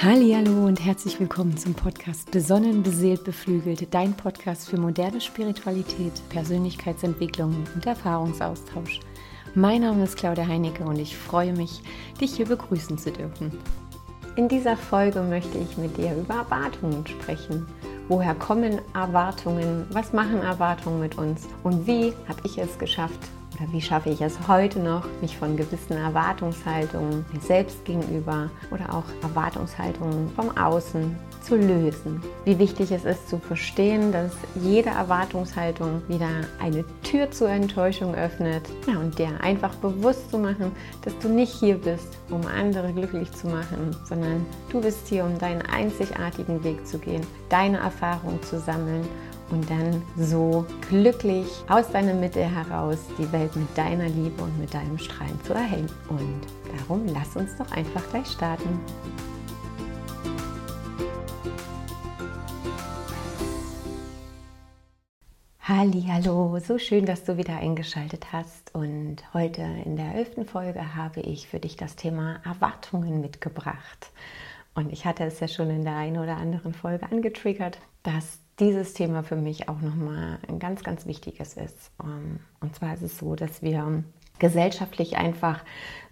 Hallo und herzlich willkommen zum Podcast Besonnen, beseelt, beflügelt, dein Podcast für moderne Spiritualität, Persönlichkeitsentwicklung und Erfahrungsaustausch. Mein Name ist Claudia Heinecke und ich freue mich, dich hier begrüßen zu dürfen. In dieser Folge möchte ich mit dir über Erwartungen sprechen. Woher kommen Erwartungen? Was machen Erwartungen mit uns? Und wie habe ich es geschafft, wie schaffe ich es heute noch, mich von gewissen Erwartungshaltungen mir selbst gegenüber oder auch Erwartungshaltungen vom Außen zu lösen? Wie wichtig es ist zu verstehen, dass jede Erwartungshaltung wieder eine Tür zur Enttäuschung öffnet ja, und dir einfach bewusst zu machen, dass du nicht hier bist, um andere glücklich zu machen, sondern du bist hier, um deinen einzigartigen Weg zu gehen, deine Erfahrung zu sammeln und dann so glücklich aus deiner Mitte heraus die Welt mit deiner Liebe und mit deinem Strahlen zu erhellen. Und darum lass uns doch einfach gleich starten. Hallo, so schön, dass du wieder eingeschaltet hast und heute in der elften Folge habe ich für dich das Thema Erwartungen mitgebracht. Und ich hatte es ja schon in der einen oder anderen Folge angetriggert, dass dieses Thema für mich auch nochmal ein ganz, ganz wichtiges ist. Ähm, und zwar ist es so, dass wir gesellschaftlich einfach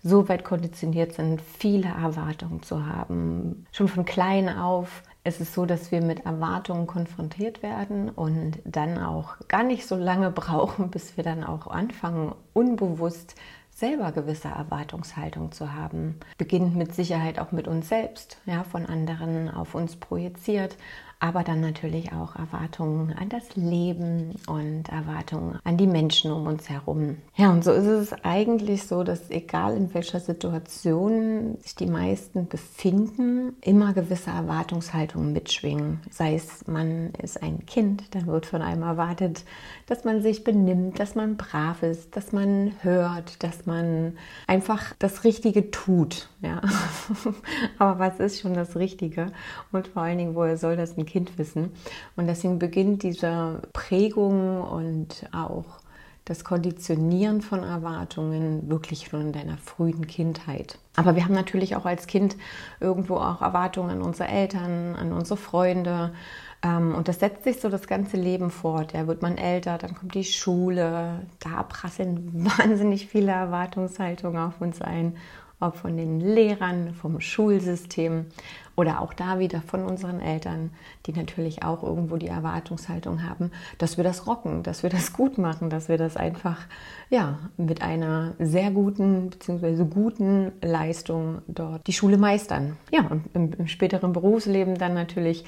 so weit konditioniert sind, viele Erwartungen zu haben. Schon von klein auf ist es so, dass wir mit Erwartungen konfrontiert werden und dann auch gar nicht so lange brauchen, bis wir dann auch anfangen, unbewusst selber gewisse Erwartungshaltung zu haben. Beginnt mit Sicherheit auch mit uns selbst, ja, von anderen auf uns projiziert, aber dann natürlich auch Erwartungen an das Leben und Erwartungen an die Menschen um uns herum. Ja, und so ist es eigentlich so, dass egal in welcher Situation sich die meisten befinden, immer gewisse Erwartungshaltungen mitschwingen. Sei es, man ist ein Kind, dann wird von einem erwartet, dass man sich benimmt, dass man brav ist, dass man hört, dass man einfach das Richtige tut. Ja. Aber was ist schon das Richtige? Und vor allen Dingen, woher soll das ein Kind wissen. Und deswegen beginnt diese Prägung und auch das Konditionieren von Erwartungen wirklich schon in deiner frühen Kindheit. Aber wir haben natürlich auch als Kind irgendwo auch Erwartungen an unsere Eltern, an unsere Freunde. Ähm, und das setzt sich so das ganze Leben fort. Ja, wird man älter, dann kommt die Schule, da prasseln wahnsinnig viele Erwartungshaltungen auf uns ein ob von den Lehrern, vom Schulsystem oder auch da wieder von unseren Eltern, die natürlich auch irgendwo die Erwartungshaltung haben, dass wir das rocken, dass wir das gut machen, dass wir das einfach ja mit einer sehr guten bzw. guten Leistung dort die Schule meistern. Ja, und im, im späteren Berufsleben dann natürlich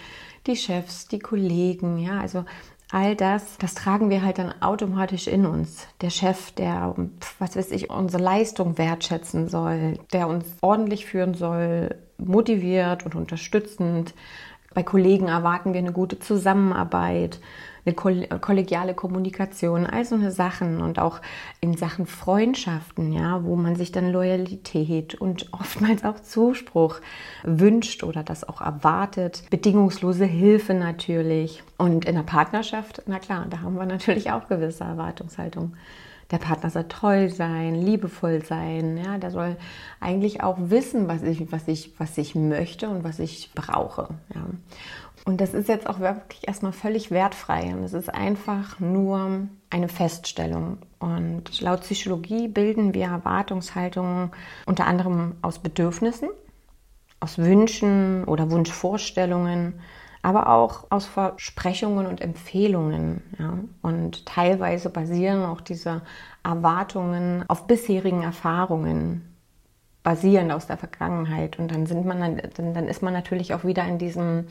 die Chefs, die Kollegen, ja, also all das, das tragen wir halt dann automatisch in uns. Der Chef, der, was weiß ich, unsere Leistung wertschätzen soll, der uns ordentlich führen soll, motiviert und unterstützend. Bei Kollegen erwarten wir eine gute Zusammenarbeit eine kollegiale Kommunikation, all so eine Sachen und auch in Sachen Freundschaften, ja, wo man sich dann Loyalität und oftmals auch Zuspruch wünscht oder das auch erwartet, bedingungslose Hilfe natürlich und in der Partnerschaft, na klar, da haben wir natürlich auch gewisse Erwartungshaltungen der Partner soll treu sein, liebevoll sein, ja, der soll eigentlich auch wissen, was ich, was ich, was ich möchte und was ich brauche. Ja. Und das ist jetzt auch wirklich erstmal völlig wertfrei. Und es ist einfach nur eine Feststellung. Und laut Psychologie bilden wir Erwartungshaltungen unter anderem aus Bedürfnissen, aus Wünschen oder Wunschvorstellungen, aber auch aus Versprechungen und Empfehlungen. Ja. Und teilweise basieren auch diese Erwartungen auf bisherigen Erfahrungen basierend aus der Vergangenheit. Und dann sind man dann, dann ist man natürlich auch wieder in diesem,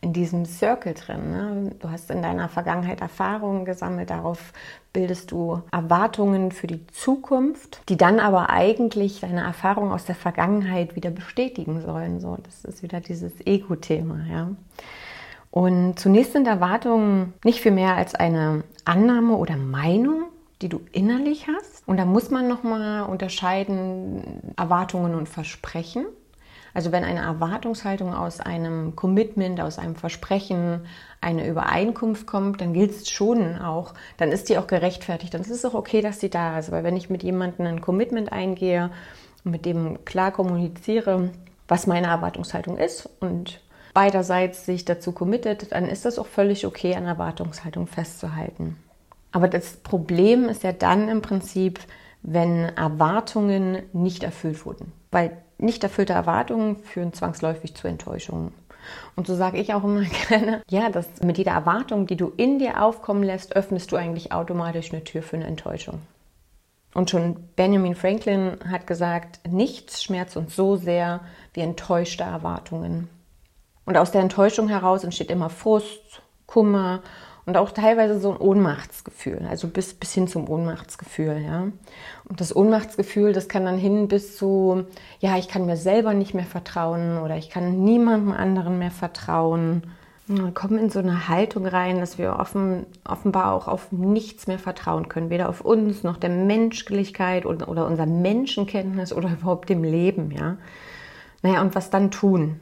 in diesem Circle drin. Ne? Du hast in deiner Vergangenheit Erfahrungen gesammelt, darauf bildest du Erwartungen für die Zukunft, die dann aber eigentlich deine Erfahrungen aus der Vergangenheit wieder bestätigen sollen. So, das ist wieder dieses Ego-Thema, ja. Und zunächst sind Erwartungen nicht viel mehr als eine Annahme oder Meinung, die du innerlich hast. Und da muss man nochmal unterscheiden Erwartungen und Versprechen. Also wenn eine Erwartungshaltung aus einem Commitment, aus einem Versprechen, eine Übereinkunft kommt, dann gilt es schon auch, dann ist die auch gerechtfertigt. Dann ist es auch okay, dass die da ist. Weil wenn ich mit jemandem ein Commitment eingehe und mit dem klar kommuniziere, was meine Erwartungshaltung ist und beiderseits sich dazu committet, dann ist das auch völlig okay, an Erwartungshaltung festzuhalten. Aber das Problem ist ja dann im Prinzip, wenn Erwartungen nicht erfüllt wurden. Weil nicht erfüllte Erwartungen führen zwangsläufig zu Enttäuschungen. Und so sage ich auch immer gerne, ja, dass mit jeder Erwartung, die du in dir aufkommen lässt, öffnest du eigentlich automatisch eine Tür für eine Enttäuschung. Und schon Benjamin Franklin hat gesagt, nichts schmerzt uns so sehr wie enttäuschte Erwartungen. Und aus der Enttäuschung heraus entsteht immer Frust, Kummer und auch teilweise so ein Ohnmachtsgefühl, also bis, bis hin zum Ohnmachtsgefühl, ja. Und das Ohnmachtsgefühl, das kann dann hin bis zu, ja, ich kann mir selber nicht mehr vertrauen oder ich kann niemandem anderen mehr vertrauen. Wir kommen in so eine Haltung rein, dass wir offen, offenbar auch auf nichts mehr vertrauen können, weder auf uns noch der Menschlichkeit oder, oder unserer Menschenkenntnis oder überhaupt dem Leben, ja. Naja, und was dann tun?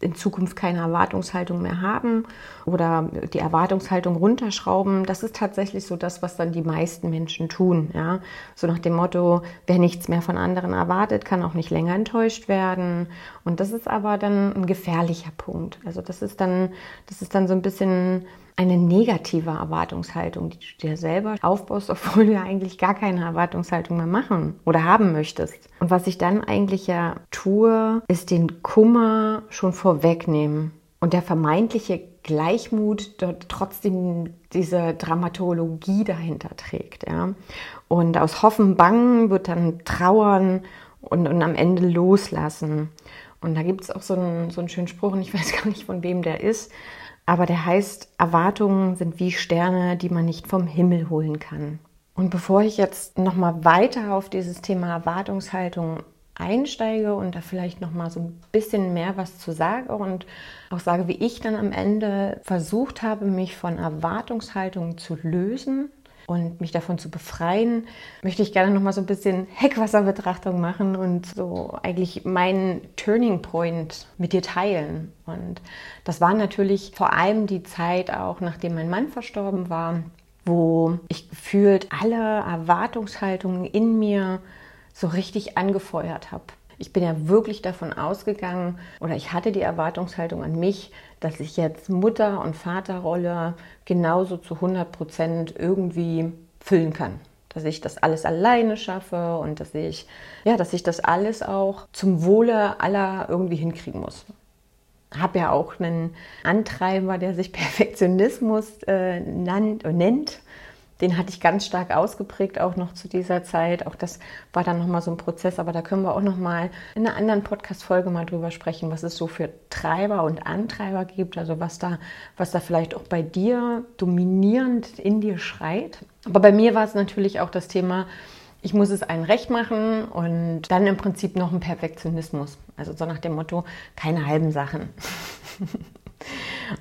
In Zukunft keine Erwartungshaltung mehr haben oder die Erwartungshaltung runterschrauben. Das ist tatsächlich so das, was dann die meisten Menschen tun. Ja? So nach dem Motto, wer nichts mehr von anderen erwartet, kann auch nicht länger enttäuscht werden. Und das ist aber dann ein gefährlicher Punkt. Also das ist dann, das ist dann so ein bisschen eine negative Erwartungshaltung, die du dir selber aufbaust, obwohl du ja eigentlich gar keine Erwartungshaltung mehr machen oder haben möchtest. Und was ich dann eigentlich ja tue, ist den Kummer schon vorwegnehmen und der vermeintliche Gleichmut dort trotzdem diese Dramatologie dahinter trägt. Ja? Und aus Hoffen, Bangen wird dann Trauern und, und am Ende loslassen. Und da gibt es auch so einen, so einen schönen Spruch, und ich weiß gar nicht, von wem der ist, aber der heißt, Erwartungen sind wie Sterne, die man nicht vom Himmel holen kann. Und bevor ich jetzt nochmal weiter auf dieses Thema Erwartungshaltung einsteige und da vielleicht nochmal so ein bisschen mehr was zu sage und auch sage, wie ich dann am Ende versucht habe, mich von Erwartungshaltungen zu lösen, und mich davon zu befreien, möchte ich gerne noch mal so ein bisschen Heckwasserbetrachtung machen und so eigentlich meinen Turning Point mit dir teilen. Und das war natürlich vor allem die Zeit auch, nachdem mein Mann verstorben war, wo ich gefühlt alle Erwartungshaltungen in mir so richtig angefeuert habe. Ich bin ja wirklich davon ausgegangen oder ich hatte die Erwartungshaltung an mich, dass ich jetzt Mutter- und Vaterrolle genauso zu 100 Prozent irgendwie füllen kann. Dass ich das alles alleine schaffe und dass ich, ja, dass ich das alles auch zum Wohle aller irgendwie hinkriegen muss. Habe ja auch einen Antreiber, der sich Perfektionismus äh, nannt, nennt den hatte ich ganz stark ausgeprägt, auch noch zu dieser Zeit. Auch das war dann nochmal so ein Prozess, aber da können wir auch nochmal in einer anderen Podcast-Folge mal drüber sprechen, was es so für Treiber und Antreiber gibt, also was da, was da vielleicht auch bei dir dominierend in dir schreit. Aber bei mir war es natürlich auch das Thema, ich muss es allen recht machen und dann im Prinzip noch ein Perfektionismus. Also so nach dem Motto, keine halben Sachen.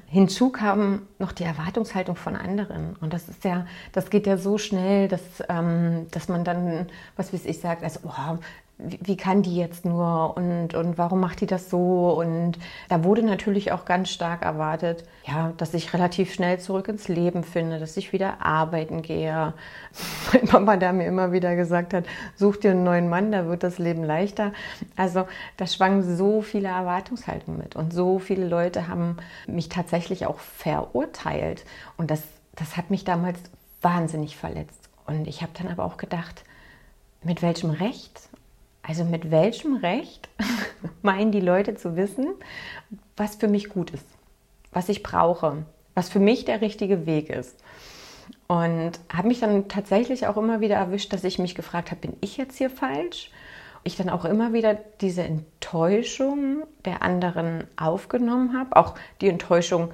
Hinzu kam noch die Erwartungshaltung von anderen. Und das ist ja, das geht ja so schnell, dass, ähm, dass man dann, was weiß ich, sagt, also, oh, wie, kann die jetzt nur und, und warum macht die das so? Und da wurde natürlich auch ganz stark erwartet, ja, dass ich relativ schnell zurück ins Leben finde, dass ich wieder arbeiten gehe. Mein Mama da mir immer wieder gesagt hat, such dir einen neuen Mann, da wird das Leben leichter. Also da schwangen so viele Erwartungshaltungen mit und so viele Leute haben mich tatsächlich auch verurteilt. Und das, das hat mich damals wahnsinnig verletzt. Und ich habe dann aber auch gedacht, mit welchem Recht also mit welchem Recht meinen die Leute zu wissen, was für mich gut ist, was ich brauche, was für mich der richtige Weg ist? Und habe mich dann tatsächlich auch immer wieder erwischt, dass ich mich gefragt habe, bin ich jetzt hier falsch? Ich dann auch immer wieder diese Enttäuschung der anderen aufgenommen habe, auch die Enttäuschung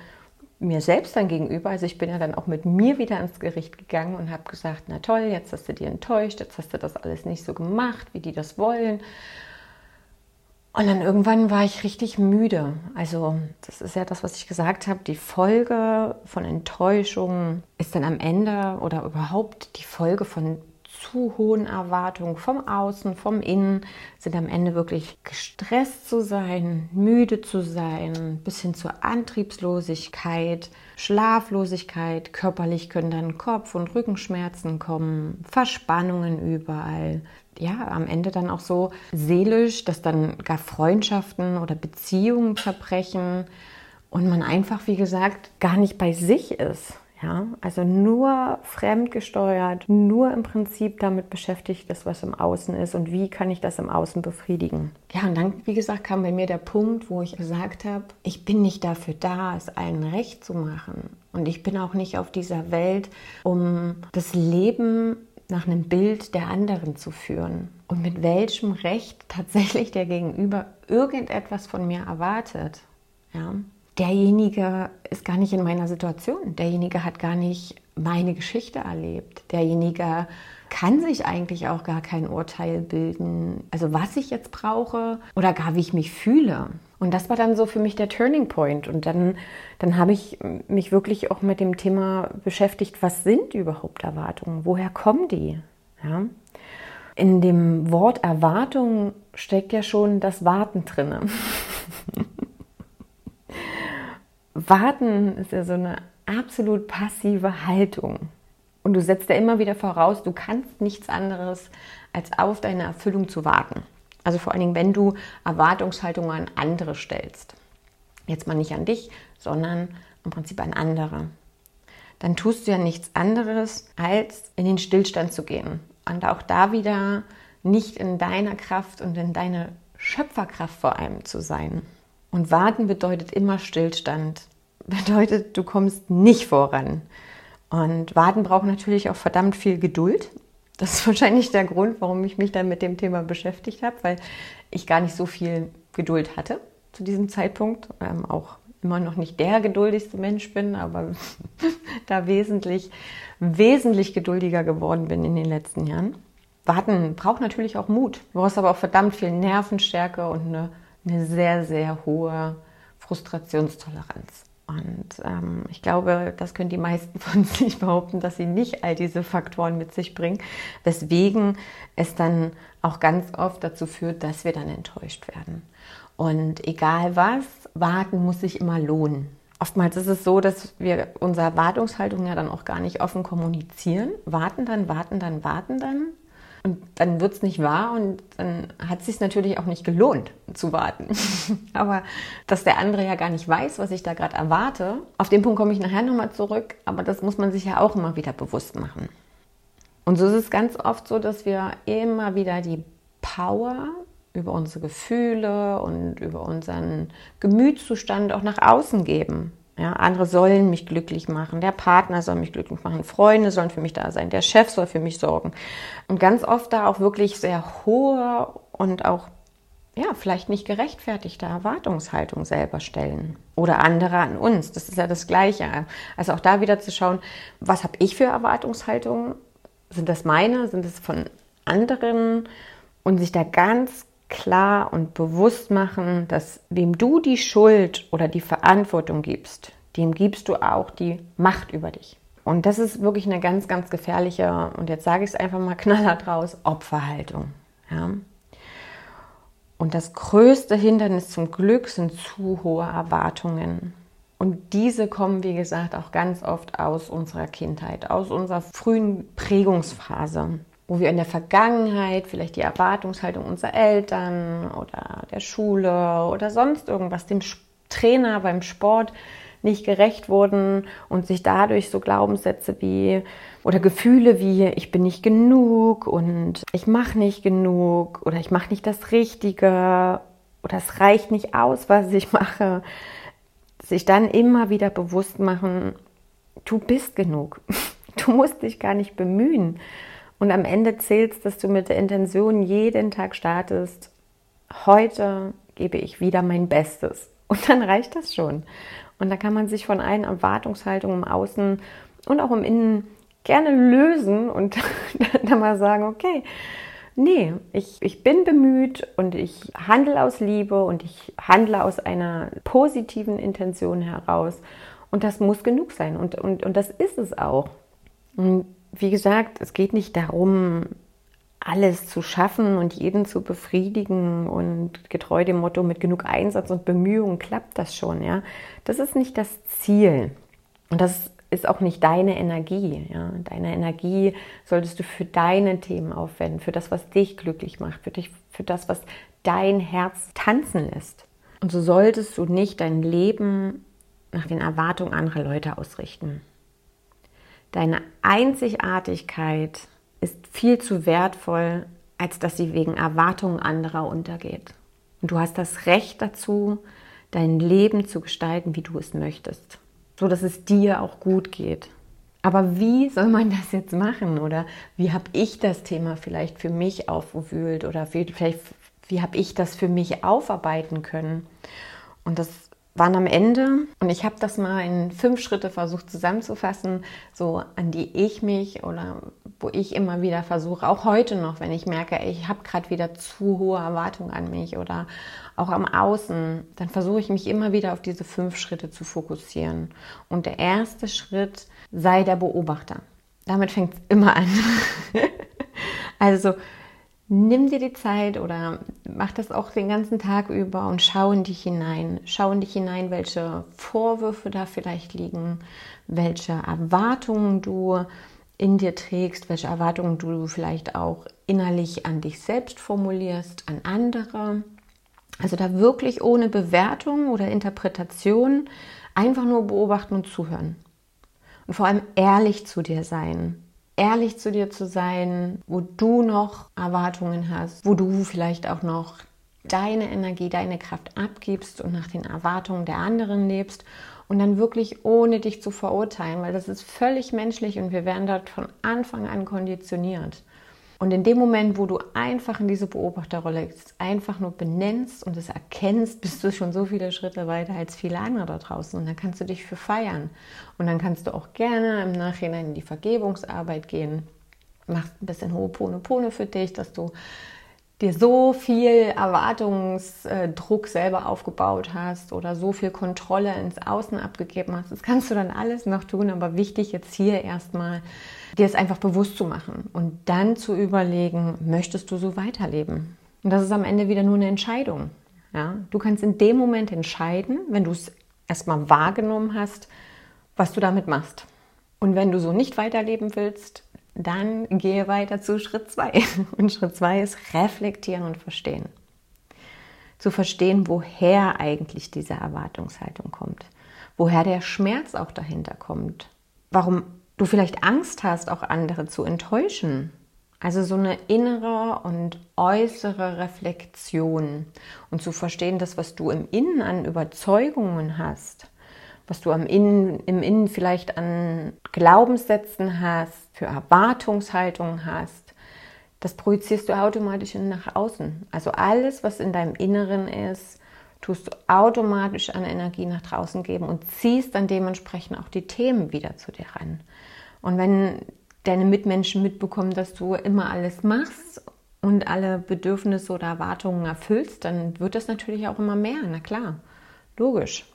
mir selbst dann gegenüber, also ich bin ja dann auch mit mir wieder ins Gericht gegangen und habe gesagt, na toll, jetzt hast du die enttäuscht, jetzt hast du das alles nicht so gemacht, wie die das wollen. Und dann irgendwann war ich richtig müde. Also das ist ja das, was ich gesagt habe. Die Folge von Enttäuschung ist dann am Ende oder überhaupt die Folge von zu hohen Erwartungen vom Außen, vom Innen, sind am Ende wirklich gestresst zu sein, müde zu sein, bis hin zur Antriebslosigkeit, Schlaflosigkeit, körperlich können dann Kopf- und Rückenschmerzen kommen, Verspannungen überall, ja, am Ende dann auch so seelisch, dass dann gar Freundschaften oder Beziehungen zerbrechen und man einfach, wie gesagt, gar nicht bei sich ist. Ja, also nur fremdgesteuert, nur im Prinzip damit beschäftigt ist, was im Außen ist und wie kann ich das im Außen befriedigen. Ja, und dann, wie gesagt, kam bei mir der Punkt, wo ich gesagt habe, ich bin nicht dafür da, es allen recht zu machen. Und ich bin auch nicht auf dieser Welt, um das Leben nach einem Bild der anderen zu führen. Und mit welchem Recht tatsächlich der Gegenüber irgendetwas von mir erwartet. Ja, derjenige ist gar nicht in meiner Situation. Derjenige hat gar nicht meine Geschichte erlebt. Derjenige kann sich eigentlich auch gar kein Urteil bilden, also was ich jetzt brauche oder gar wie ich mich fühle. Und das war dann so für mich der Turning Point. Und dann, dann habe ich mich wirklich auch mit dem Thema beschäftigt, was sind überhaupt Erwartungen? Woher kommen die? Ja? In dem Wort Erwartung steckt ja schon das Warten drinne. Warten ist ja so eine absolut passive Haltung. Und du setzt ja immer wieder voraus, du kannst nichts anderes, als auf deine Erfüllung zu warten. Also vor allen Dingen, wenn du Erwartungshaltungen an andere stellst. Jetzt mal nicht an dich, sondern im Prinzip an andere. Dann tust du ja nichts anderes, als in den Stillstand zu gehen. Und auch da wieder nicht in deiner Kraft und in deiner Schöpferkraft vor allem zu sein. Und warten bedeutet immer Stillstand. Bedeutet, du kommst nicht voran. Und warten braucht natürlich auch verdammt viel Geduld. Das ist wahrscheinlich der Grund, warum ich mich dann mit dem Thema beschäftigt habe, weil ich gar nicht so viel Geduld hatte zu diesem Zeitpunkt. Ähm, auch immer noch nicht der geduldigste Mensch bin, aber da wesentlich, wesentlich geduldiger geworden bin in den letzten Jahren. Warten braucht natürlich auch Mut. Du brauchst aber auch verdammt viel Nervenstärke und eine eine sehr, sehr hohe Frustrationstoleranz. Und ähm, ich glaube, das können die meisten von sich behaupten, dass sie nicht all diese Faktoren mit sich bringen, weswegen es dann auch ganz oft dazu führt, dass wir dann enttäuscht werden. Und egal was, warten muss sich immer lohnen. Oftmals ist es so, dass wir unsere Erwartungshaltung ja dann auch gar nicht offen kommunizieren. Warten dann, warten dann, warten dann und dann wird es nicht wahr und dann hat es sich natürlich auch nicht gelohnt zu warten. aber dass der andere ja gar nicht weiß, was ich da gerade erwarte, auf den Punkt komme ich nachher nochmal zurück, aber das muss man sich ja auch immer wieder bewusst machen. Und so ist es ganz oft so, dass wir immer wieder die Power über unsere Gefühle und über unseren Gemütszustand auch nach außen geben. Ja, andere sollen mich glücklich machen, der Partner soll mich glücklich machen, Freunde sollen für mich da sein, der Chef soll für mich sorgen. Und ganz oft da auch wirklich sehr hohe und auch ja, vielleicht nicht gerechtfertigte Erwartungshaltung selber stellen. Oder andere an uns. Das ist ja das Gleiche. Also auch da wieder zu schauen, was habe ich für Erwartungshaltungen? Sind das meine? Sind es von anderen? Und sich da ganz klar und bewusst machen, dass wem du die Schuld oder die Verantwortung gibst, dem gibst du auch die Macht über dich. Und das ist wirklich eine ganz, ganz gefährliche, und jetzt sage ich es einfach mal knallhart raus, Opferhaltung. Ja? Und das größte Hindernis zum Glück sind zu hohe Erwartungen. Und diese kommen, wie gesagt, auch ganz oft aus unserer Kindheit, aus unserer frühen Prägungsphase wo wir in der Vergangenheit vielleicht die Erwartungshaltung unserer Eltern oder der Schule oder sonst irgendwas, dem Trainer beim Sport nicht gerecht wurden und sich dadurch so Glaubenssätze wie oder Gefühle wie ich bin nicht genug und ich mache nicht genug oder ich mache nicht das Richtige oder es reicht nicht aus, was ich mache, sich dann immer wieder bewusst machen, du bist genug. Du musst dich gar nicht bemühen. Und am Ende zählst, dass du mit der Intention jeden Tag startest, heute gebe ich wieder mein Bestes. Und dann reicht das schon. Und da kann man sich von allen Erwartungshaltungen im Außen und auch im Innen gerne lösen und dann mal sagen, okay, nee, ich, ich bin bemüht und ich handle aus Liebe und ich handle aus einer positiven Intention heraus. Und das muss genug sein. Und, und, und das ist es auch. Und wie gesagt, es geht nicht darum, alles zu schaffen und jeden zu befriedigen und getreu dem Motto mit genug Einsatz und Bemühungen klappt das schon, ja. Das ist nicht das Ziel. Und das ist auch nicht deine Energie. Ja? Deine Energie solltest du für deine Themen aufwenden, für das, was dich glücklich macht, für, dich, für das, was dein Herz tanzen lässt. Und so solltest du nicht dein Leben nach den Erwartungen anderer Leute ausrichten. Deine Einzigartigkeit ist viel zu wertvoll, als dass sie wegen Erwartungen anderer untergeht. Und du hast das Recht dazu, dein Leben zu gestalten, wie du es möchtest so dass es dir auch gut geht. Aber wie soll man das jetzt machen? Oder wie habe ich das Thema vielleicht für mich aufgewühlt? Oder vielleicht, wie habe ich das für mich aufarbeiten können? Und das waren am Ende, und ich habe das mal in fünf Schritte versucht zusammenzufassen, so an die ich mich oder wo ich immer wieder versuche, auch heute noch, wenn ich merke, ich habe gerade wieder zu hohe Erwartungen an mich oder auch am Außen, dann versuche ich mich immer wieder auf diese fünf Schritte zu fokussieren. Und der erste Schritt sei der Beobachter. Damit fängt es immer an. also nimm dir die Zeit oder mach das auch den ganzen Tag über und schau in dich hinein. Schau in dich hinein, welche Vorwürfe da vielleicht liegen, welche Erwartungen du in dir trägst, welche Erwartungen du vielleicht auch innerlich an dich selbst formulierst, an andere. Also da wirklich ohne Bewertung oder Interpretation einfach nur beobachten und zuhören. Und vor allem ehrlich zu dir sein. Ehrlich zu dir zu sein, wo du noch Erwartungen hast, wo du vielleicht auch noch deine Energie, deine Kraft abgibst und nach den Erwartungen der anderen lebst und dann wirklich ohne dich zu verurteilen, weil das ist völlig menschlich und wir werden dort von Anfang an konditioniert. Und in dem Moment, wo du einfach in diese Beobachterrolle einfach nur benennst und es erkennst, bist du schon so viele Schritte weiter als viele andere da draußen. Und dann kannst du dich für feiern. Und dann kannst du auch gerne im Nachhinein in die Vergebungsarbeit gehen. Machst ein bisschen hohe Pone Pone für dich, dass du dir so viel Erwartungsdruck selber aufgebaut hast oder so viel Kontrolle ins Außen abgegeben hast. Das kannst du dann alles noch tun, aber wichtig jetzt hier erstmal dir es einfach bewusst zu machen und dann zu überlegen, möchtest du so weiterleben? Und das ist am Ende wieder nur eine Entscheidung. Ja? Du kannst in dem Moment entscheiden, wenn du es erstmal wahrgenommen hast, was du damit machst. Und wenn du so nicht weiterleben willst, dann gehe weiter zu Schritt 2. Und Schritt 2 ist reflektieren und verstehen. Zu verstehen, woher eigentlich diese Erwartungshaltung kommt. Woher der Schmerz auch dahinter kommt. Warum du vielleicht Angst hast, auch andere zu enttäuschen. Also so eine innere und äußere Reflexion und zu verstehen, dass was du im Innen an Überzeugungen hast, was du am Innen, im Innen vielleicht an Glaubenssätzen hast, für Erwartungshaltungen hast, das projizierst du automatisch nach außen. Also alles, was in deinem Inneren ist, tust du automatisch an Energie nach draußen geben und ziehst dann dementsprechend auch die Themen wieder zu dir ran. Und wenn deine Mitmenschen mitbekommen, dass du immer alles machst und alle Bedürfnisse oder Erwartungen erfüllst, dann wird das natürlich auch immer mehr. Na klar, logisch.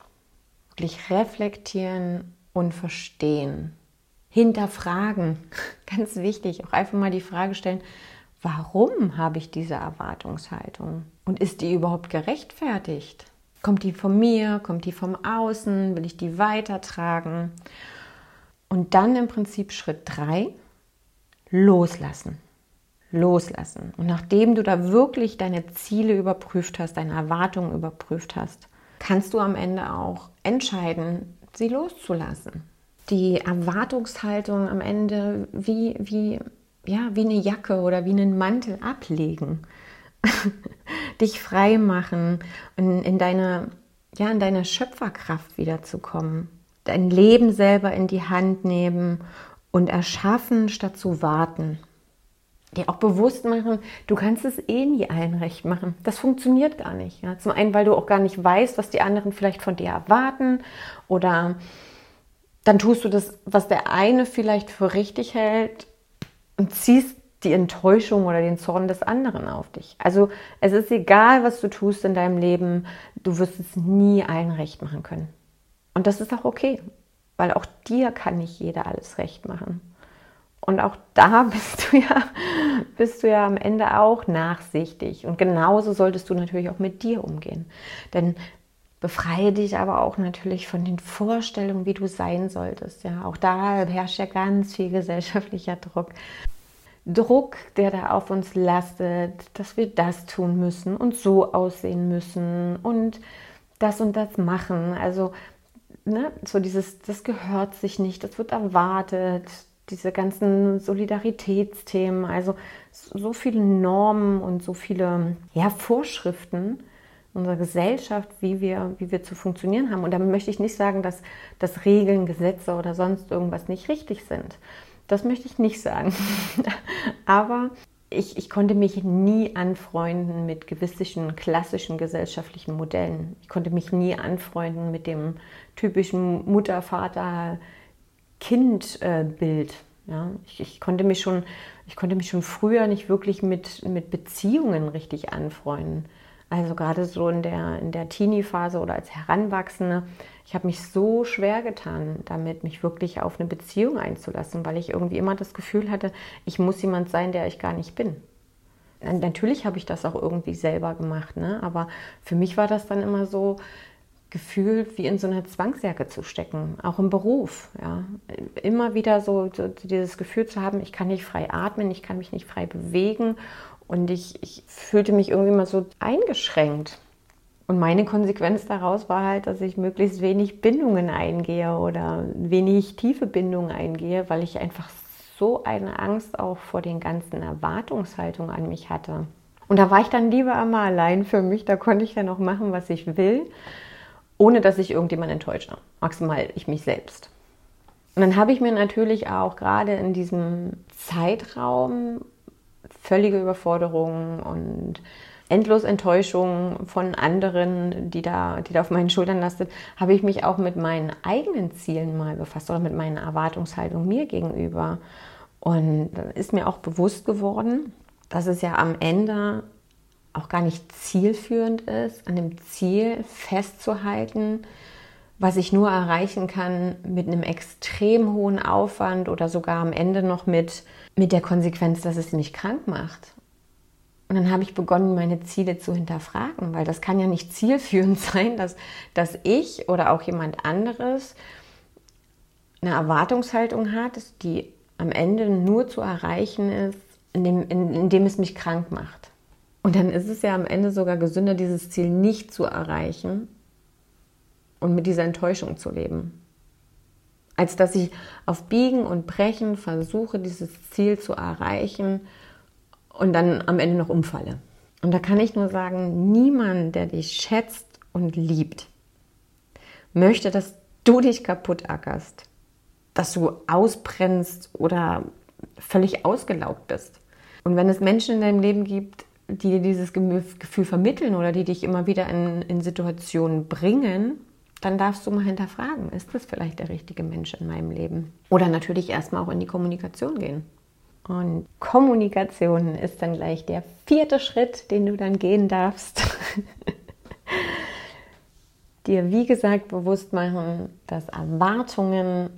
Wirklich reflektieren und verstehen. Hinterfragen, ganz wichtig. Auch einfach mal die Frage stellen, warum habe ich diese Erwartungshaltung? Und ist die überhaupt gerechtfertigt? Kommt die von mir? Kommt die vom Außen? Will ich die weitertragen? Und dann im Prinzip Schritt 3, loslassen. Loslassen. Und nachdem du da wirklich deine Ziele überprüft hast, deine Erwartungen überprüft hast, kannst du am Ende auch entscheiden, sie loszulassen. Die Erwartungshaltung am Ende wie, wie, ja, wie eine Jacke oder wie einen Mantel ablegen. Dich frei machen und in deine, ja, in deine Schöpferkraft wiederzukommen dein Leben selber in die Hand nehmen und erschaffen, statt zu warten. Dir auch bewusst machen, du kannst es eh nie allen recht machen. Das funktioniert gar nicht. Ja? Zum einen, weil du auch gar nicht weißt, was die anderen vielleicht von dir erwarten oder dann tust du das, was der eine vielleicht für richtig hält und ziehst die Enttäuschung oder den Zorn des anderen auf dich. Also es ist egal, was du tust in deinem Leben, du wirst es nie allen recht machen können. Und das ist auch okay, weil auch dir kann nicht jeder alles recht machen. Und auch da bist du ja, bist du ja am Ende auch nachsichtig. Und genauso solltest du natürlich auch mit dir umgehen. Denn Befreie dich aber auch natürlich von den Vorstellungen, wie du sein solltest. Ja, auch da herrscht ja ganz viel gesellschaftlicher Druck. Druck, der da auf uns lastet, dass wir das tun müssen und so aussehen müssen und das und das machen. Also ne, so dieses, das gehört sich nicht, das wird erwartet, diese ganzen Solidaritätsthemen, also so viele Normen und so viele ja, Vorschriften unserer Gesellschaft, wie wir, wie wir zu funktionieren haben. Und damit möchte ich nicht sagen, dass, dass Regeln, Gesetze oder sonst irgendwas nicht richtig sind. Das möchte ich nicht sagen. Aber ich, ich, konnte mich nie anfreunden mit gewissen klassischen gesellschaftlichen Modellen. Ich konnte mich nie anfreunden mit dem typischen Mutter, Vater, Kind-Bild. Ja, ich, ich, konnte mich schon, ich konnte mich schon früher nicht wirklich mit, mit Beziehungen richtig anfreunden. Also gerade so in der, in der Teenie-Phase oder als Heranwachsende, ich habe mich so schwer getan, damit mich wirklich auf eine Beziehung einzulassen, weil ich irgendwie immer das Gefühl hatte, ich muss jemand sein, der ich gar nicht bin. Natürlich habe ich das auch irgendwie selber gemacht, ne? aber für mich war das dann immer so, gefühlt wie in so einer Zwangsjacke zu stecken, auch im Beruf. Ja. Immer wieder so, so, dieses Gefühl zu haben, ich kann nicht frei atmen, ich kann mich nicht frei bewegen und ich, ich fühlte mich irgendwie mal so eingeschränkt. Und meine Konsequenz daraus war halt, dass ich möglichst wenig Bindungen eingehe oder wenig tiefe Bindungen eingehe, weil ich einfach so eine Angst auch vor den ganzen Erwartungshaltungen an mich hatte. Und da war ich dann lieber einmal allein für mich, da konnte ich dann auch machen, was ich will ohne dass ich irgendjemand enttäusche. Maximal ich mich selbst. Und dann habe ich mir natürlich auch gerade in diesem Zeitraum völlige Überforderung und endlos Enttäuschung von anderen, die da, die da auf meinen Schultern lastet, habe ich mich auch mit meinen eigenen Zielen mal befasst oder mit meiner Erwartungshaltung mir gegenüber. Und dann ist mir auch bewusst geworden, dass es ja am Ende auch gar nicht zielführend ist, an dem Ziel festzuhalten, was ich nur erreichen kann mit einem extrem hohen Aufwand oder sogar am Ende noch mit, mit der Konsequenz, dass es mich krank macht. Und dann habe ich begonnen, meine Ziele zu hinterfragen, weil das kann ja nicht zielführend sein, dass, dass ich oder auch jemand anderes eine Erwartungshaltung hat, die am Ende nur zu erreichen ist, indem, indem es mich krank macht. Und dann ist es ja am Ende sogar gesünder, dieses Ziel nicht zu erreichen und mit dieser Enttäuschung zu leben. Als dass ich auf Biegen und Brechen versuche, dieses Ziel zu erreichen und dann am Ende noch umfalle. Und da kann ich nur sagen, niemand, der dich schätzt und liebt, möchte, dass du dich kaputt ackerst, dass du ausbrennst oder völlig ausgelaugt bist. Und wenn es Menschen in deinem Leben gibt, die dir dieses Gefühl vermitteln oder die dich immer wieder in, in Situationen bringen, dann darfst du mal hinterfragen, ist das vielleicht der richtige Mensch in meinem Leben? Oder natürlich erstmal auch in die Kommunikation gehen. Und Kommunikation ist dann gleich der vierte Schritt, den du dann gehen darfst. Dir, wie gesagt, bewusst machen, dass Erwartungen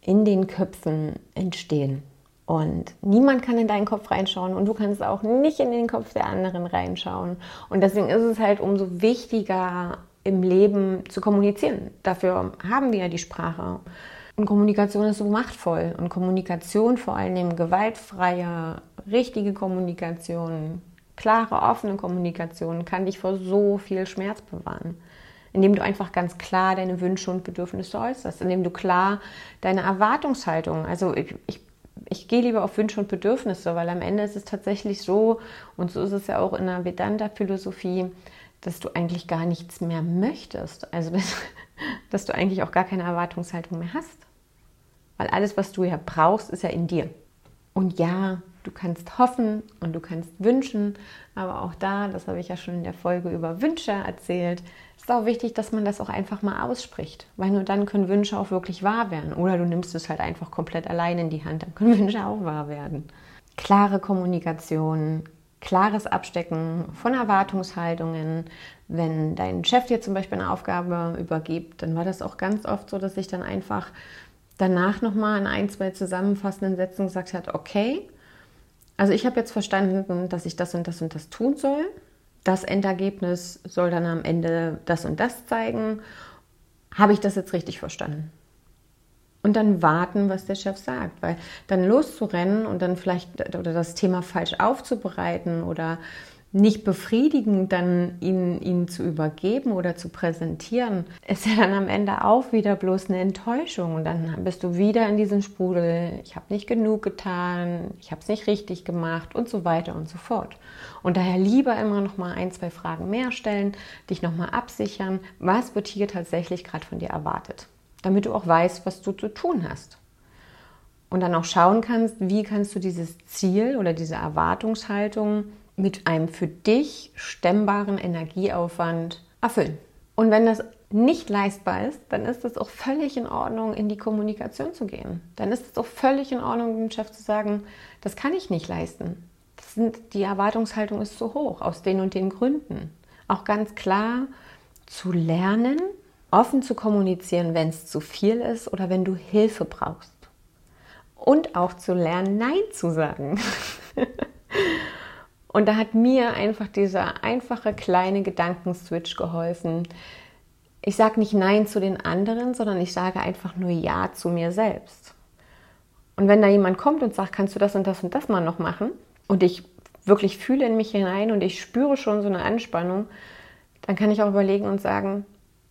in den Köpfen entstehen. Und niemand kann in deinen Kopf reinschauen und du kannst auch nicht in den Kopf der anderen reinschauen. Und deswegen ist es halt umso wichtiger, im Leben zu kommunizieren. Dafür haben wir ja die Sprache. Und Kommunikation ist so machtvoll. Und Kommunikation, vor allem gewaltfreie, richtige Kommunikation, klare, offene Kommunikation, kann dich vor so viel Schmerz bewahren. Indem du einfach ganz klar deine Wünsche und Bedürfnisse äußerst, indem du klar deine Erwartungshaltung, also ich, ich ich gehe lieber auf Wünsche und Bedürfnisse, weil am Ende ist es tatsächlich so, und so ist es ja auch in der Vedanta-Philosophie, dass du eigentlich gar nichts mehr möchtest. Also, dass, dass du eigentlich auch gar keine Erwartungshaltung mehr hast. Weil alles, was du ja brauchst, ist ja in dir. Und ja, du kannst hoffen und du kannst wünschen, aber auch da, das habe ich ja schon in der Folge über Wünsche erzählt, ist auch wichtig, dass man das auch einfach mal ausspricht, weil nur dann können Wünsche auch wirklich wahr werden. Oder du nimmst es halt einfach komplett allein in die Hand, dann können Wünsche auch wahr werden. Klare Kommunikation, klares Abstecken von Erwartungshaltungen. Wenn dein Chef dir zum Beispiel eine Aufgabe übergibt, dann war das auch ganz oft so, dass ich dann einfach danach nochmal in ein, zwei zusammenfassenden Sätzen gesagt hat, okay, also ich habe jetzt verstanden, dass ich das und das und das tun soll. das Endergebnis soll dann am Ende das und das zeigen. Habe ich das jetzt richtig verstanden? Und dann warten, was der Chef sagt, weil dann loszurennen und dann vielleicht oder das Thema falsch aufzubereiten oder nicht befriedigend dann ihn, ihn zu übergeben oder zu präsentieren, ist ja dann am Ende auch wieder bloß eine Enttäuschung. Und dann bist du wieder in diesem Sprudel, ich habe nicht genug getan, ich habe es nicht richtig gemacht und so weiter und so fort. Und daher lieber immer noch mal ein, zwei Fragen mehr stellen, dich noch mal absichern, was wird hier tatsächlich gerade von dir erwartet, damit du auch weißt, was du zu tun hast. Und dann auch schauen kannst, wie kannst du dieses Ziel oder diese Erwartungshaltung mit einem für dich stemmbaren Energieaufwand erfüllen. Und wenn das nicht leistbar ist, dann ist es auch völlig in Ordnung, in die Kommunikation zu gehen. Dann ist es auch völlig in Ordnung, dem Chef zu sagen, das kann ich nicht leisten. Sind, die Erwartungshaltung ist zu hoch, aus den und den Gründen. Auch ganz klar zu lernen, offen zu kommunizieren, wenn es zu viel ist oder wenn du Hilfe brauchst. Und auch zu lernen, Nein zu sagen. Und da hat mir einfach dieser einfache kleine Gedankenswitch geholfen. Ich sage nicht Nein zu den anderen, sondern ich sage einfach nur Ja zu mir selbst. Und wenn da jemand kommt und sagt, kannst du das und das und das mal noch machen? Und ich wirklich fühle in mich hinein und ich spüre schon so eine Anspannung, dann kann ich auch überlegen und sagen,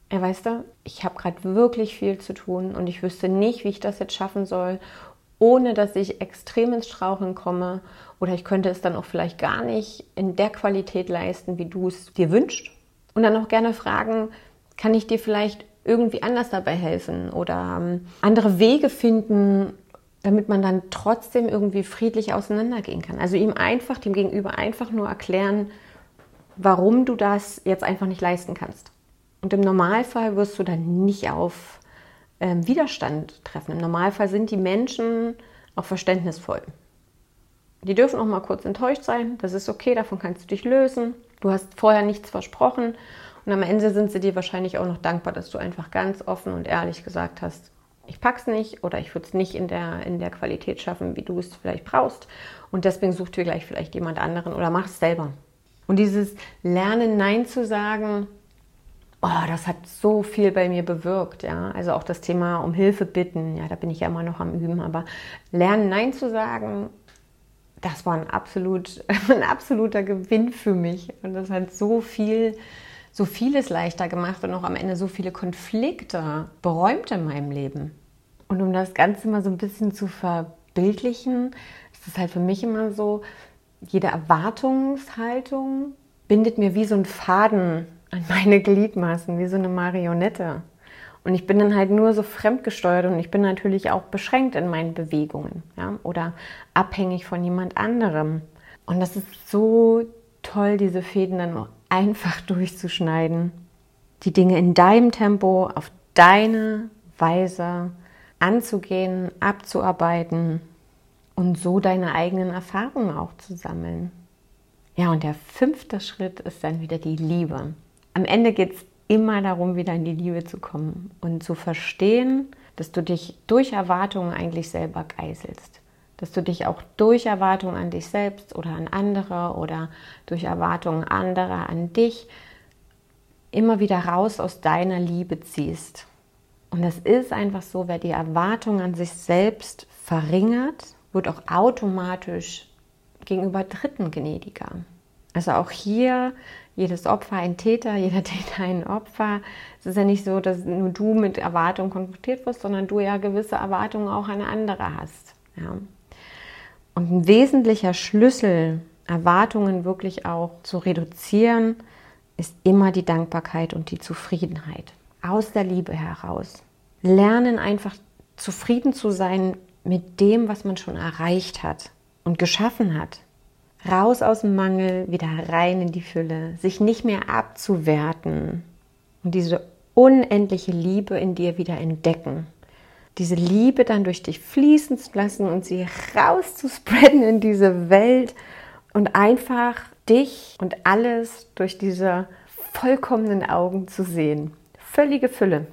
ja, weißt du, ich habe gerade wirklich viel zu tun und ich wüsste nicht, wie ich das jetzt schaffen soll ohne dass ich extrem ins Straucheln komme oder ich könnte es dann auch vielleicht gar nicht in der Qualität leisten, wie du es dir wünschst. Und dann auch gerne fragen, kann ich dir vielleicht irgendwie anders dabei helfen oder ähm, andere Wege finden, damit man dann trotzdem irgendwie friedlich auseinandergehen kann. Also ihm einfach, dem Gegenüber einfach nur erklären, warum du das jetzt einfach nicht leisten kannst. Und im Normalfall wirst du dann nicht auf ähm, Widerstand treffen. Im Normalfall sind die Menschen auch verständnisvoll. Die dürfen auch mal kurz enttäuscht sein. Das ist okay, davon kannst du dich lösen. Du hast vorher nichts versprochen und am Ende sind sie dir wahrscheinlich auch noch dankbar, dass du einfach ganz offen und ehrlich gesagt hast, ich pack's nicht oder ich würde es nicht in der, in der Qualität schaffen, wie du es vielleicht brauchst. Und deswegen such dir gleich vielleicht jemand anderen oder mach es selber. Und dieses Lernen, Nein zu sagen, oh, das hat so viel bei mir bewirkt, ja. Also auch das Thema um Hilfe bitten, ja, da bin ich ja immer noch am Üben, aber lernen, Nein zu sagen, das war ein, absolut, ein absoluter Gewinn für mich. Und das hat so viel, so vieles leichter gemacht und auch am Ende so viele Konflikte beräumt in meinem Leben. Und um das Ganze mal so ein bisschen zu verbildlichen, ist es halt für mich immer so, jede Erwartungshaltung bindet mir wie so ein Faden an meine Gliedmaßen, wie so eine Marionette. Und ich bin dann halt nur so fremdgesteuert und ich bin natürlich auch beschränkt in meinen Bewegungen ja? oder abhängig von jemand anderem. Und das ist so toll, diese Fäden dann auch einfach durchzuschneiden. Die Dinge in deinem Tempo, auf deine Weise anzugehen, abzuarbeiten und so deine eigenen Erfahrungen auch zu sammeln. Ja, und der fünfte Schritt ist dann wieder die Liebe am Ende geht es immer darum, wieder in die Liebe zu kommen und zu verstehen, dass du dich durch Erwartungen eigentlich selber geißelst. Dass du dich auch durch Erwartungen an dich selbst oder an andere oder durch Erwartungen anderer an dich immer wieder raus aus deiner Liebe ziehst. Und das ist einfach so, wer die Erwartung an sich selbst verringert, wird auch automatisch gegenüber Dritten gnädiger. Also auch hier jedes Opfer ein Täter, jeder Täter ein Opfer. Es ist ja nicht so, dass nur du mit Erwartungen konfrontiert wirst, sondern du ja gewisse Erwartungen auch an andere hast. Ja. Und ein wesentlicher Schlüssel, Erwartungen wirklich auch zu reduzieren, ist immer die Dankbarkeit und die Zufriedenheit. Aus der Liebe heraus. Lernen einfach zufrieden zu sein mit dem, was man schon erreicht hat und geschaffen hat raus aus dem Mangel, wieder rein in die Fülle, sich nicht mehr abzuwerten und diese unendliche Liebe in dir wieder entdecken. Diese Liebe dann durch dich fließen zu lassen und sie raus zu spreaden in diese Welt und einfach dich und alles durch diese vollkommenen Augen zu sehen. Völlige Fülle.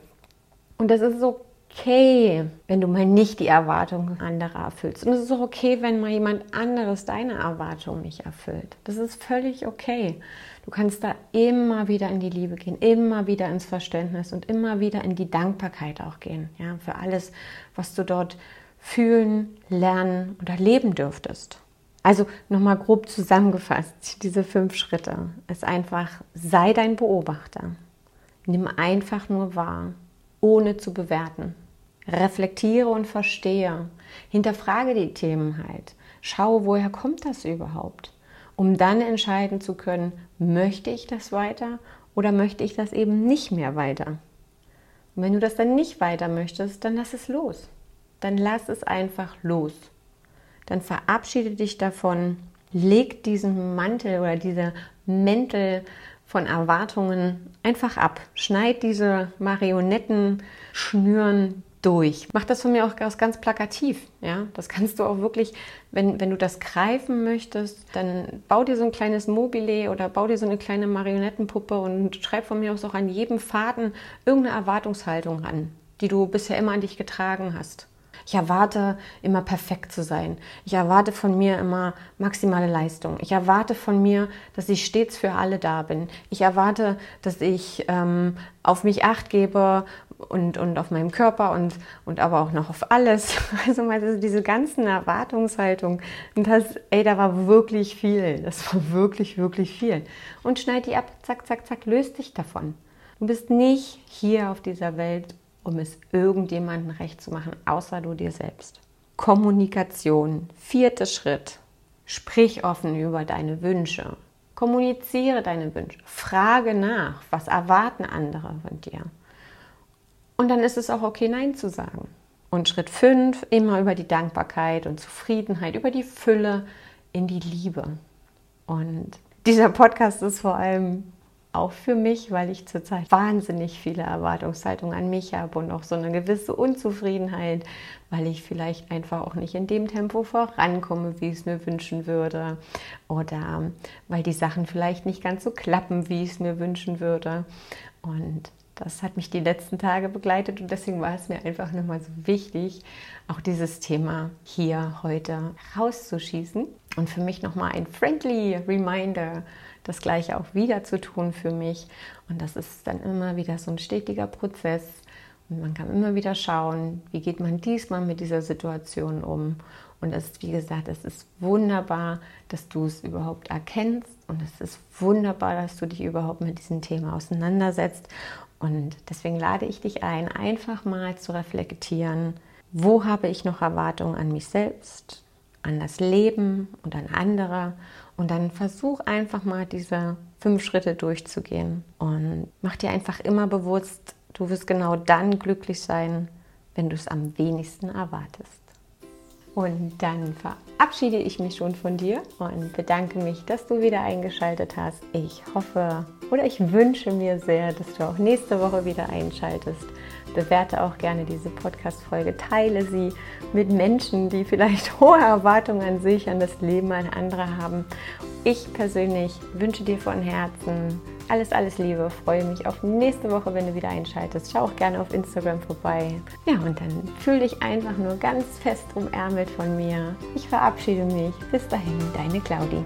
Und das ist so okay, wenn du mal nicht die Erwartungen anderer erfüllst. Und es ist auch okay, wenn mal jemand anderes deine Erwartungen nicht erfüllt. Das ist völlig okay. Du kannst da immer wieder in die Liebe gehen, immer wieder ins Verständnis und immer wieder in die Dankbarkeit auch gehen. Ja, für alles, was du dort fühlen, lernen oder leben dürftest. Also nochmal grob zusammengefasst, diese fünf Schritte ist einfach, sei dein Beobachter. Nimm einfach nur wahr, ohne zu bewerten. Reflektiere und verstehe. Hinterfrage die Themen halt. Schau, woher kommt das überhaupt? Um dann entscheiden zu können, möchte ich das weiter oder möchte ich das eben nicht mehr weiter? Und wenn du das dann nicht weiter möchtest, dann lass es los. Dann lass es einfach los dann verabschiede dich davon, leg diesen Mantel oder diese Mäntel von Erwartungen einfach ab. Schneid diese Marionetten, Schnüren durch. Mach das von mir auch ganz plakativ. Ja? Das kannst du auch wirklich, wenn, wenn du das greifen möchtest, dann bau dir so ein kleines Mobile oder bau dir so eine kleine Marionettenpuppe und schreib von mir aus auch an jedem Faden irgendeine Erwartungshaltung an, die du bisher immer an dich getragen hast. Ich erwarte immer perfekt zu sein. Ich erwarte von mir immer maximale Leistung. Ich erwarte von mir, dass ich stets für alle da bin. Ich erwarte, dass ich ähm, auf mich acht gebe und, und auf meinen Körper und, und aber auch noch auf alles. Also, also diese ganzen Erwartungshaltungen. Und das, ey, da war wirklich viel. Das war wirklich, wirklich viel. Und schneid die ab, zack, zack, zack, löst dich davon. Du bist nicht hier auf dieser Welt, um es irgendjemandem recht zu machen, außer du dir selbst. Kommunikation, vierter Schritt. Sprich offen über deine Wünsche. Kommuniziere deine Wünsche. Frage nach, was erwarten andere von dir. Und dann ist es auch okay, Nein zu sagen. Und Schritt 5, immer über die Dankbarkeit und Zufriedenheit, über die Fülle in die Liebe. Und dieser Podcast ist vor allem auch für mich, weil ich zurzeit wahnsinnig viele Erwartungshaltungen an mich habe und auch so eine gewisse Unzufriedenheit, weil ich vielleicht einfach auch nicht in dem Tempo vorankomme, wie ich es mir wünschen würde oder weil die Sachen vielleicht nicht ganz so klappen, wie ich es mir wünschen würde. Und das hat mich die letzten Tage begleitet und deswegen war es mir einfach nochmal so wichtig, auch dieses Thema hier heute rauszuschießen und für mich nochmal ein friendly Reminder das Gleiche auch wieder zu tun für mich. Und das ist dann immer wieder so ein stetiger Prozess. Und man kann immer wieder schauen, wie geht man diesmal mit dieser Situation um. Und es ist, wie gesagt, es ist wunderbar, dass du es überhaupt erkennst. Und es ist wunderbar, dass du dich überhaupt mit diesem Thema auseinandersetzt. Und deswegen lade ich dich ein, einfach mal zu reflektieren, wo habe ich noch Erwartungen an mich selbst, an das Leben und an andere und dann versuch einfach mal diese fünf Schritte durchzugehen und mach dir einfach immer bewusst, du wirst genau dann glücklich sein, wenn du es am wenigsten erwartest. Und dann verabschiede ich mich schon von dir und bedanke mich, dass du wieder eingeschaltet hast. Ich hoffe oder ich wünsche mir sehr, dass du auch nächste Woche wieder einschaltest bewerte auch gerne diese Podcast-Folge, teile sie mit Menschen, die vielleicht hohe Erwartungen an sich, an das Leben, an andere haben. Ich persönlich wünsche dir von Herzen alles, alles Liebe. Freue mich auf nächste Woche, wenn du wieder einschaltest. Schau auch gerne auf Instagram vorbei. Ja, und dann fühle dich einfach nur ganz fest umärmelt von mir. Ich verabschiede mich. Bis dahin, deine Claudi.